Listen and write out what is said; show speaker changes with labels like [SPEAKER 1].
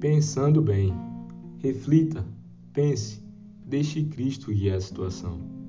[SPEAKER 1] pensando bem. Reflita, pense, deixe Cristo guiar a situação.